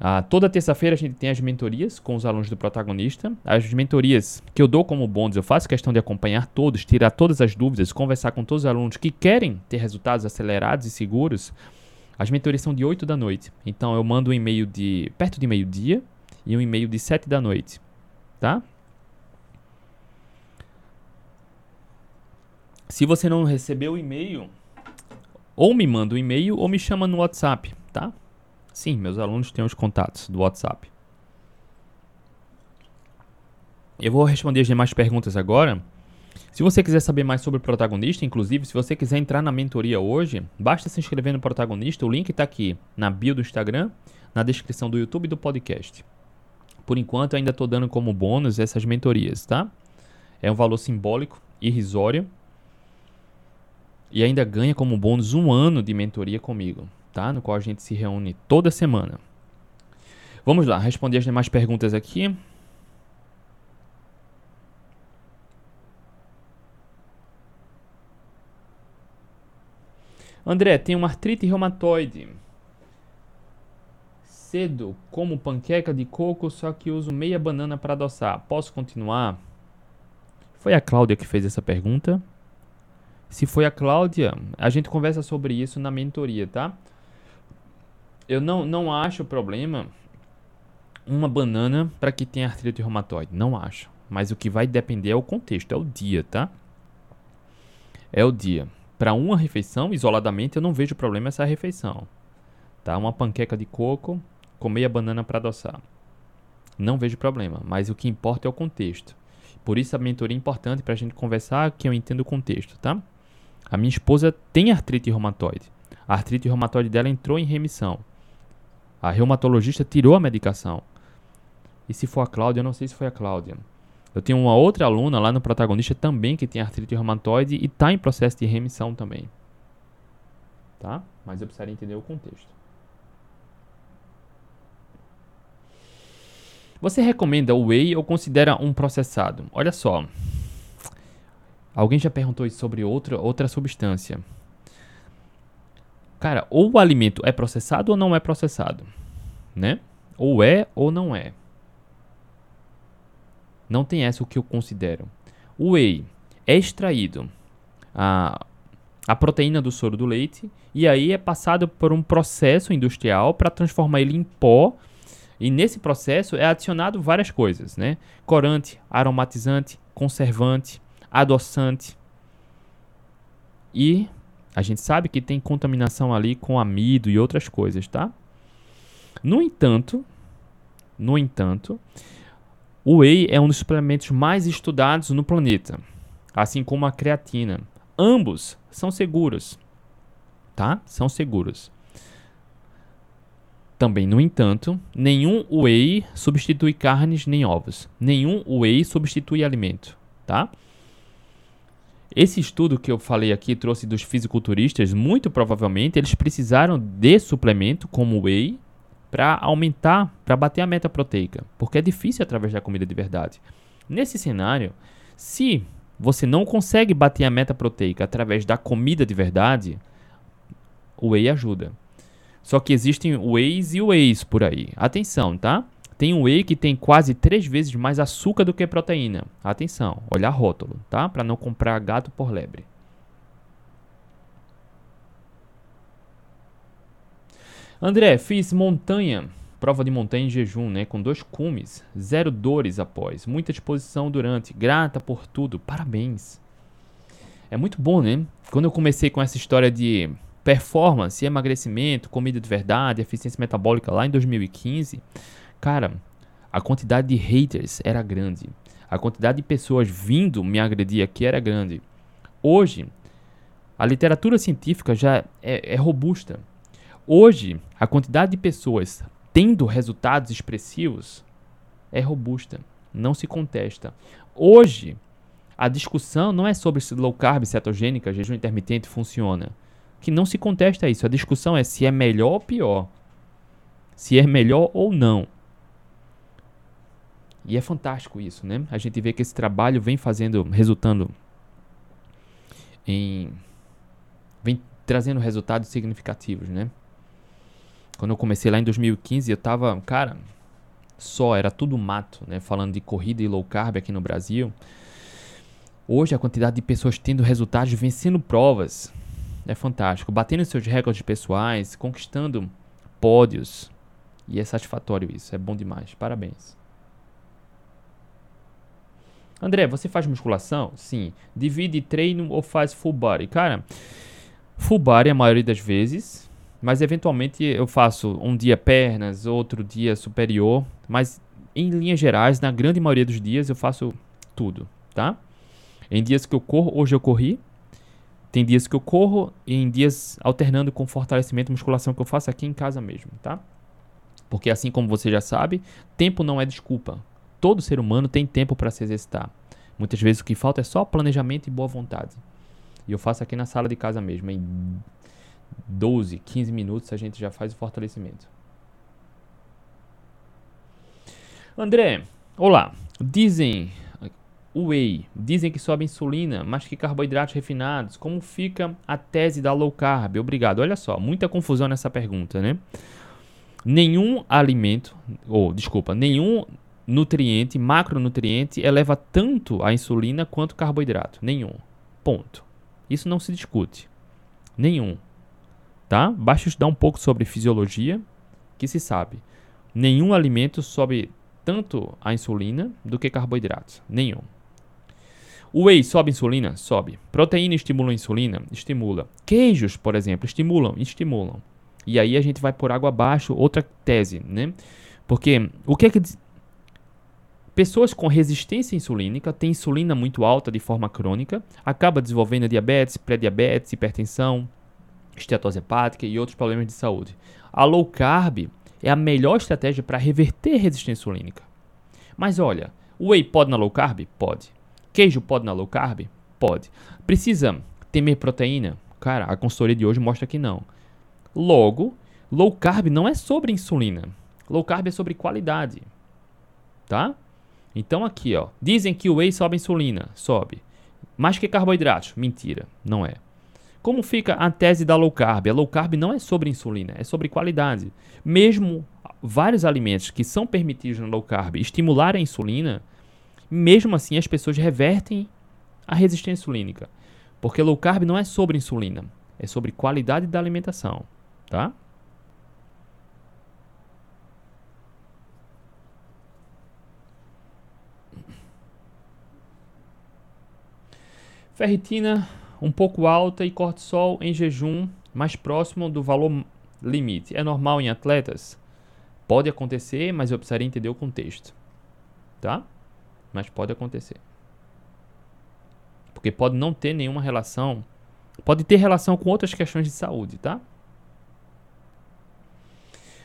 Ah, toda terça-feira a gente tem as mentorias com os alunos do protagonista. As mentorias que eu dou como bônus, eu faço questão de acompanhar todos, tirar todas as dúvidas, conversar com todos os alunos que querem ter resultados acelerados e seguros. As mentorias são de 8 da noite. Então eu mando um e-mail de perto de meio-dia e um e-mail de 7 da noite. Tá? Se você não recebeu o e-mail, ou me manda um e-mail ou me chama no WhatsApp, tá? Sim, meus alunos têm os contatos do WhatsApp. Eu vou responder as demais perguntas agora. Se você quiser saber mais sobre o protagonista, inclusive, se você quiser entrar na mentoria hoje, basta se inscrever no protagonista. O link está aqui na bio do Instagram, na descrição do YouTube e do podcast. Por enquanto, ainda estou dando como bônus essas mentorias, tá? É um valor simbólico, irrisório e ainda ganha como bônus um ano de mentoria comigo, tá? No qual a gente se reúne toda semana. Vamos lá, responder as demais perguntas aqui. André, tem uma artrite reumatoide. Cedo, como panqueca de coco, só que uso meia banana para adoçar. Posso continuar? Foi a Cláudia que fez essa pergunta. Se foi a Cláudia, a gente conversa sobre isso na mentoria, tá? Eu não, não acho problema uma banana para que tenha artrite reumatoide. Não acho. Mas o que vai depender é o contexto, é o dia, tá? É o dia. Para uma refeição, isoladamente, eu não vejo problema essa refeição. Tá? Uma panqueca de coco, comer a banana para adoçar. Não vejo problema, mas o que importa é o contexto. Por isso a mentoria é importante para a gente conversar que eu entendo o contexto, tá? A minha esposa tem artrite reumatoide. A artrite reumatoide dela entrou em remissão. A reumatologista tirou a medicação. E se for a Cláudia, eu não sei se foi a Cláudia. Eu tenho uma outra aluna lá no protagonista também que tem artrite reumatoide e está em processo de remissão também. Tá? Mas eu precisaria entender o contexto. Você recomenda o whey ou considera um processado? Olha só, Alguém já perguntou isso sobre outra, outra substância. Cara, ou o alimento é processado ou não é processado, né? Ou é ou não é. Não tem essa o que eu considero. O whey é extraído a, a proteína do soro do leite e aí é passado por um processo industrial para transformar ele em pó. E nesse processo é adicionado várias coisas, né? Corante, aromatizante, conservante, adoçante. E a gente sabe que tem contaminação ali com amido e outras coisas, tá? No entanto, no entanto, o whey é um dos suplementos mais estudados no planeta, assim como a creatina. Ambos são seguros, tá? São seguros. Também, no entanto, nenhum whey substitui carnes nem ovos. Nenhum whey substitui alimento, tá? Esse estudo que eu falei aqui trouxe dos fisiculturistas, muito provavelmente eles precisaram de suplemento como whey para aumentar, para bater a meta proteica, porque é difícil através da comida de verdade. Nesse cenário, se você não consegue bater a meta proteica através da comida de verdade, o whey ajuda. Só que existem wheys e wheys por aí. Atenção, tá? Tem um whey que tem quase três vezes mais açúcar do que proteína. Atenção, olhar rótulo, tá? Para não comprar gato por lebre. André, fiz montanha, prova de montanha em jejum, né? Com dois cumes, zero dores após, muita disposição durante, grata por tudo, parabéns. É muito bom, né? Quando eu comecei com essa história de performance, emagrecimento, comida de verdade, eficiência metabólica lá em 2015, cara, a quantidade de haters era grande. A quantidade de pessoas vindo me agredir aqui era grande. Hoje, a literatura científica já é, é robusta. Hoje, a quantidade de pessoas tendo resultados expressivos é robusta, não se contesta. Hoje, a discussão não é sobre se low carb, cetogênica, jejum intermitente funciona. Que não se contesta isso. A discussão é se é melhor ou pior. Se é melhor ou não. E é fantástico isso, né? A gente vê que esse trabalho vem fazendo, resultando em. vem trazendo resultados significativos, né? Quando eu comecei lá em 2015, eu tava, cara, só, era tudo mato, né? Falando de corrida e low carb aqui no Brasil. Hoje a quantidade de pessoas tendo resultados, vencendo provas, é fantástico. Batendo seus recordes pessoais, conquistando pódios. E é satisfatório isso, é bom demais. Parabéns. André, você faz musculação? Sim. Divide treino ou faz full body? Cara, full body a maioria das vezes mas eventualmente eu faço um dia pernas, outro dia superior, mas em linhas gerais, na grande maioria dos dias eu faço tudo, tá? Em dias que eu corro, hoje eu corri, tem dias que eu corro e em dias alternando com fortalecimento e musculação que eu faço aqui em casa mesmo, tá? Porque assim como você já sabe, tempo não é desculpa. Todo ser humano tem tempo para se exercitar. Muitas vezes o que falta é só planejamento e boa vontade. E eu faço aqui na sala de casa mesmo, em 12, 15 minutos a gente já faz o fortalecimento. André, olá. Dizem whey, dizem que sobe insulina, mas que carboidratos refinados. Como fica a tese da low carb? Obrigado. Olha só, muita confusão nessa pergunta, né? Nenhum alimento, ou desculpa, nenhum nutriente, macronutriente eleva tanto a insulina quanto o carboidrato. Nenhum. Ponto. Isso não se discute. Nenhum tá? Basta estudar um pouco sobre fisiologia, que se sabe. Nenhum alimento sobe tanto a insulina do que carboidratos. Nenhum. O whey sobe insulina? Sobe. Proteína estimula a insulina? Estimula. Queijos, por exemplo, estimulam? Estimulam. E aí a gente vai por água abaixo, outra tese, né? Porque o que é que pessoas com resistência insulínica têm insulina muito alta de forma crônica, acaba desenvolvendo diabetes, pré-diabetes, hipertensão, estetose hepática e outros problemas de saúde. A low carb é a melhor estratégia para reverter resistência insulínica. Mas olha, o whey pode na low carb? Pode. Queijo pode na low carb? Pode. Precisa temer proteína? Cara, a consultoria de hoje mostra que não. Logo, low carb não é sobre insulina. Low carb é sobre qualidade. Tá? Então aqui, ó, dizem que o whey sobe insulina, sobe. Mais que carboidratos? Mentira, não é. Como fica a tese da low carb? A low carb não é sobre insulina, é sobre qualidade. Mesmo vários alimentos que são permitidos na low carb estimularem a insulina, mesmo assim as pessoas revertem a resistência insulínica. Porque low carb não é sobre insulina, é sobre qualidade da alimentação, tá? Ferritina um pouco alta e cortisol em jejum mais próximo do valor limite. É normal em atletas? Pode acontecer, mas eu precisaria entender o contexto. Tá? Mas pode acontecer. Porque pode não ter nenhuma relação. Pode ter relação com outras questões de saúde, tá?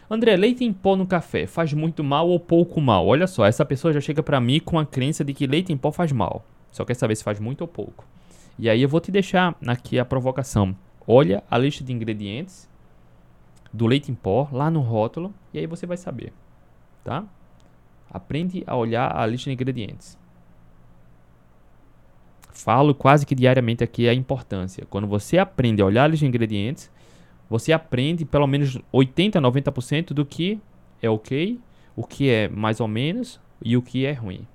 André, leite em pó no café faz muito mal ou pouco mal? Olha só, essa pessoa já chega para mim com a crença de que leite em pó faz mal. Só quer saber se faz muito ou pouco. E aí eu vou te deixar aqui a provocação. Olha a lista de ingredientes do leite em pó lá no rótulo e aí você vai saber, tá? Aprende a olhar a lista de ingredientes. Falo quase que diariamente aqui a importância. Quando você aprende a olhar a lista de ingredientes, você aprende pelo menos 80, 90% do que é ok, o que é mais ou menos e o que é ruim.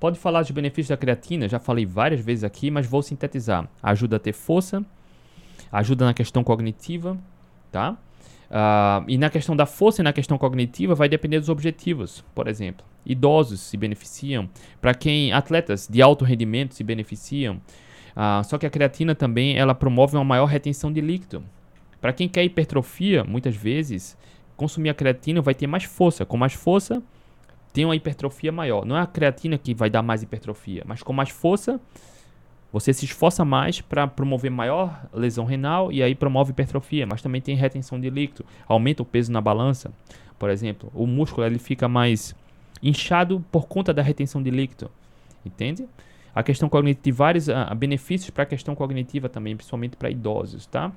Pode falar de benefícios da creatina, já falei várias vezes aqui, mas vou sintetizar. Ajuda a ter força, ajuda na questão cognitiva, tá? Uh, e na questão da força e na questão cognitiva vai depender dos objetivos, por exemplo. Idosos se beneficiam, para quem atletas de alto rendimento se beneficiam. Uh, só que a creatina também ela promove uma maior retenção de líquido. Para quem quer hipertrofia, muitas vezes consumir a creatina vai ter mais força. Com mais força, tem uma hipertrofia maior. Não é a creatina que vai dar mais hipertrofia, mas com mais força, você se esforça mais para promover maior lesão renal e aí promove hipertrofia, mas também tem retenção de líquido, aumenta o peso na balança, por exemplo. O músculo ele fica mais inchado por conta da retenção de líquido, entende? A questão cognitiva, vários uh, benefícios para a questão cognitiva também, principalmente para idosos, tá?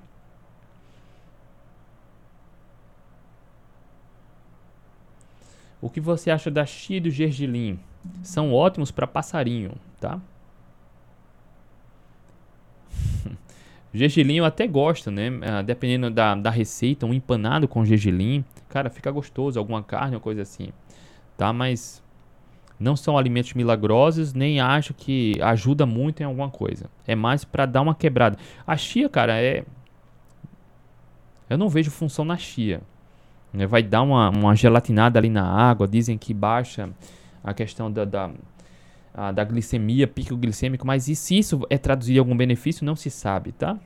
O que você acha da chia e do gergelim? São ótimos para passarinho, tá? gergelim eu até gosto, né? Uh, dependendo da, da receita, um empanado com gergelim, cara, fica gostoso, alguma carne ou coisa assim, tá? Mas não são alimentos milagrosos, nem acho que ajuda muito em alguma coisa. É mais para dar uma quebrada. A chia, cara, é eu não vejo função na chia. Né? Vai dar uma, uma gelatinada ali na água. Dizem que baixa a questão da, da, a, da glicemia, pico glicêmico. Mas e se isso é traduzido em algum benefício, não se sabe, tá?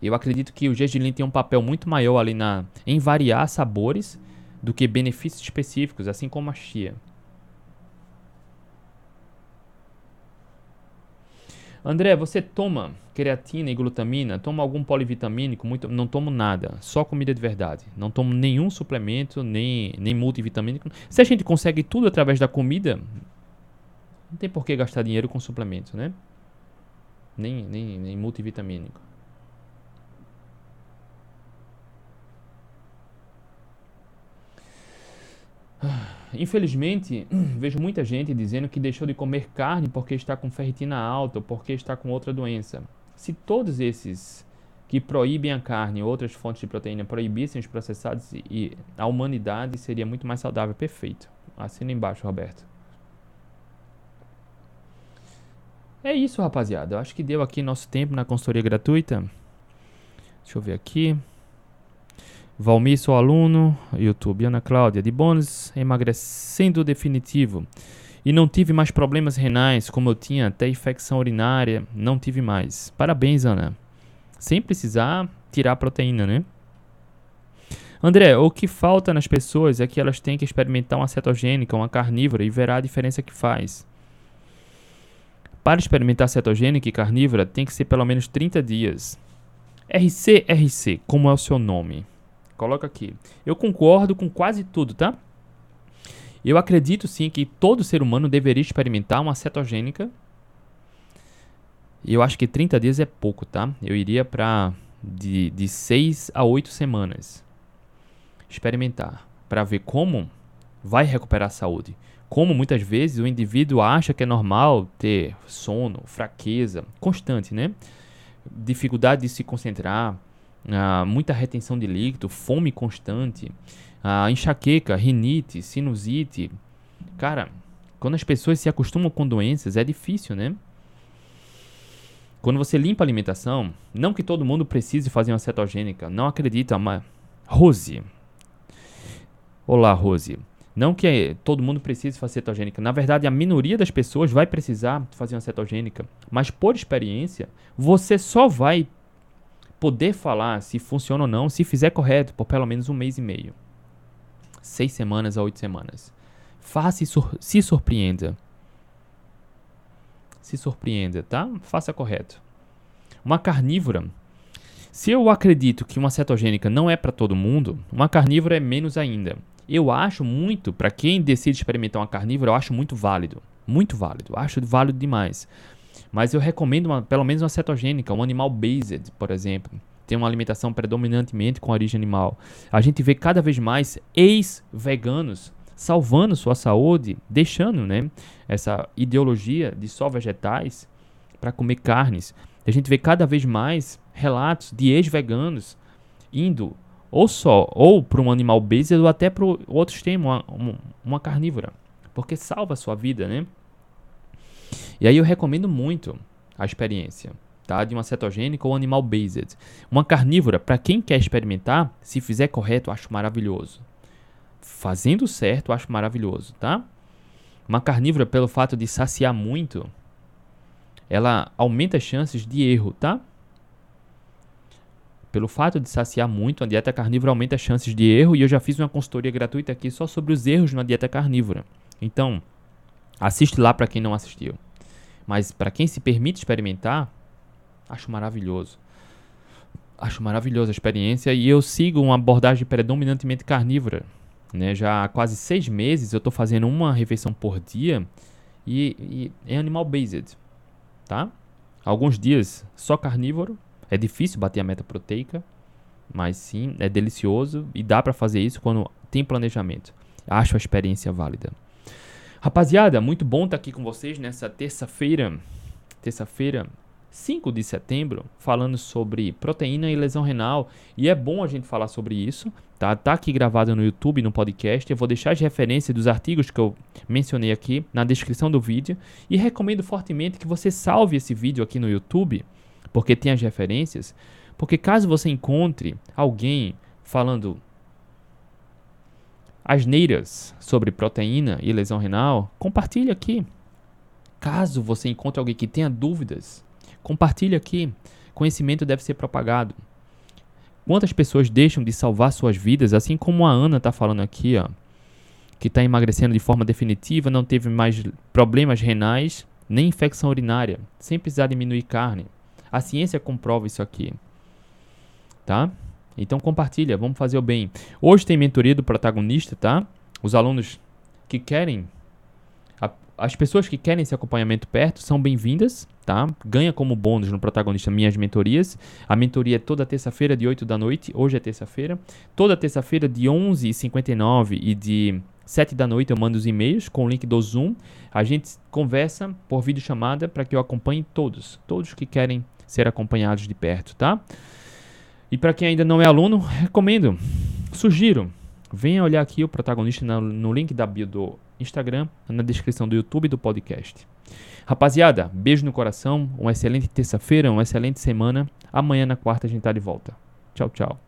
Eu acredito que o gergelim tem um papel muito maior ali na, em variar sabores do que benefícios específicos, assim como a chia. André, você toma creatina e glutamina? Toma algum polivitamínico? Muito, não tomo nada, só comida de verdade. Não tomo nenhum suplemento, nem, nem multivitamínico. Se a gente consegue tudo através da comida, não tem por que gastar dinheiro com suplemento, né? Nem, nem, nem multivitamínico. Infelizmente, vejo muita gente dizendo que deixou de comer carne porque está com ferritina alta ou porque está com outra doença. Se todos esses que proíbem a carne e outras fontes de proteína proibissem os processados, e a humanidade seria muito mais saudável. Perfeito. Assina embaixo, Roberto. É isso, rapaziada. Eu acho que deu aqui nosso tempo na consultoria gratuita. Deixa eu ver aqui. Valmir, sou aluno, YouTube. Ana Cláudia, de bônus, emagrecendo definitivo. E não tive mais problemas renais, como eu tinha, até infecção urinária, não tive mais. Parabéns, Ana. Sem precisar tirar proteína, né? André, o que falta nas pessoas é que elas têm que experimentar uma cetogênica, uma carnívora e verá a diferença que faz. Para experimentar cetogênica e carnívora, tem que ser pelo menos 30 dias. RC, RC, como é o seu nome? Coloca aqui. Eu concordo com quase tudo, tá? Eu acredito sim que todo ser humano deveria experimentar uma cetogênica. Eu acho que 30 dias é pouco, tá? Eu iria para de, de 6 a 8 semanas. Experimentar. Para ver como vai recuperar a saúde. Como muitas vezes o indivíduo acha que é normal ter sono, fraqueza constante, né? Dificuldade de se concentrar, uh, muita retenção de líquido, fome constante, a enxaqueca, rinite, sinusite. Cara, quando as pessoas se acostumam com doenças, é difícil, né? Quando você limpa a alimentação, não que todo mundo precise fazer uma cetogênica, não acredita, mas Rose. Olá, Rose. Não que todo mundo precise fazer cetogênica. Na verdade, a minoria das pessoas vai precisar fazer uma cetogênica. Mas por experiência, você só vai poder falar se funciona ou não se fizer correto por pelo menos um mês e meio. Seis semanas a oito semanas. Faça e sur se surpreenda. Se surpreenda, tá? Faça correto. Uma carnívora. Se eu acredito que uma cetogênica não é para todo mundo, uma carnívora é menos ainda eu acho muito, para quem decide experimentar uma carnívora, eu acho muito válido. Muito válido. Acho válido demais. Mas eu recomendo uma, pelo menos uma cetogênica, um animal based, por exemplo. Tem uma alimentação predominantemente com origem animal. A gente vê cada vez mais ex-veganos salvando sua saúde, deixando né, essa ideologia de só vegetais para comer carnes. A gente vê cada vez mais relatos de ex-veganos indo ou só, ou para um animal based, ou até para outro extremo, uma, uma carnívora. Porque salva a sua vida, né? E aí eu recomendo muito a experiência, tá? De uma cetogênica ou animal based. Uma carnívora, para quem quer experimentar, se fizer correto, acho maravilhoso. Fazendo certo, acho maravilhoso, tá? Uma carnívora, pelo fato de saciar muito, ela aumenta as chances de erro, tá? Pelo fato de saciar muito, a dieta carnívora aumenta as chances de erro e eu já fiz uma consultoria gratuita aqui só sobre os erros na dieta carnívora. Então, assiste lá para quem não assistiu. Mas para quem se permite experimentar, acho maravilhoso. Acho maravilhosa a experiência e eu sigo uma abordagem predominantemente carnívora. Né? Já há quase seis meses eu estou fazendo uma refeição por dia e, e é animal based, tá? Alguns dias só carnívoro é difícil bater a meta proteica, mas sim, é delicioso e dá para fazer isso quando tem planejamento. Acho a experiência válida. Rapaziada, muito bom estar tá aqui com vocês nessa terça-feira, terça-feira, 5 de setembro, falando sobre proteína e lesão renal. E é bom a gente falar sobre isso, tá? Tá aqui gravado no YouTube, no podcast. Eu vou deixar as referências dos artigos que eu mencionei aqui na descrição do vídeo e recomendo fortemente que você salve esse vídeo aqui no YouTube porque tem as referências. Porque caso você encontre alguém falando asneiras sobre proteína e lesão renal, compartilhe aqui. Caso você encontre alguém que tenha dúvidas, compartilhe aqui. Conhecimento deve ser propagado. Quantas pessoas deixam de salvar suas vidas, assim como a Ana está falando aqui, ó, que está emagrecendo de forma definitiva, não teve mais problemas renais, nem infecção urinária, sem precisar diminuir carne. A ciência comprova isso aqui. Tá? Então compartilha, vamos fazer o bem. Hoje tem mentoria do protagonista, tá? Os alunos que querem a, as pessoas que querem esse acompanhamento perto são bem-vindas, tá? Ganha como bônus no protagonista minhas mentorias. A mentoria é toda terça-feira de 8 da noite, hoje é terça-feira. Toda terça-feira de 11h59 e de 7 da noite eu mando os e-mails com o link do Zoom. A gente conversa por videochamada para que eu acompanhe todos, todos que querem ser acompanhados de perto, tá? E para quem ainda não é aluno, recomendo, sugiro, venha olhar aqui o protagonista no, link da bio do Instagram, na descrição do YouTube e do podcast. Rapaziada, beijo no coração, uma excelente terça-feira, uma excelente semana. Amanhã na quarta a gente tá de volta. Tchau, tchau.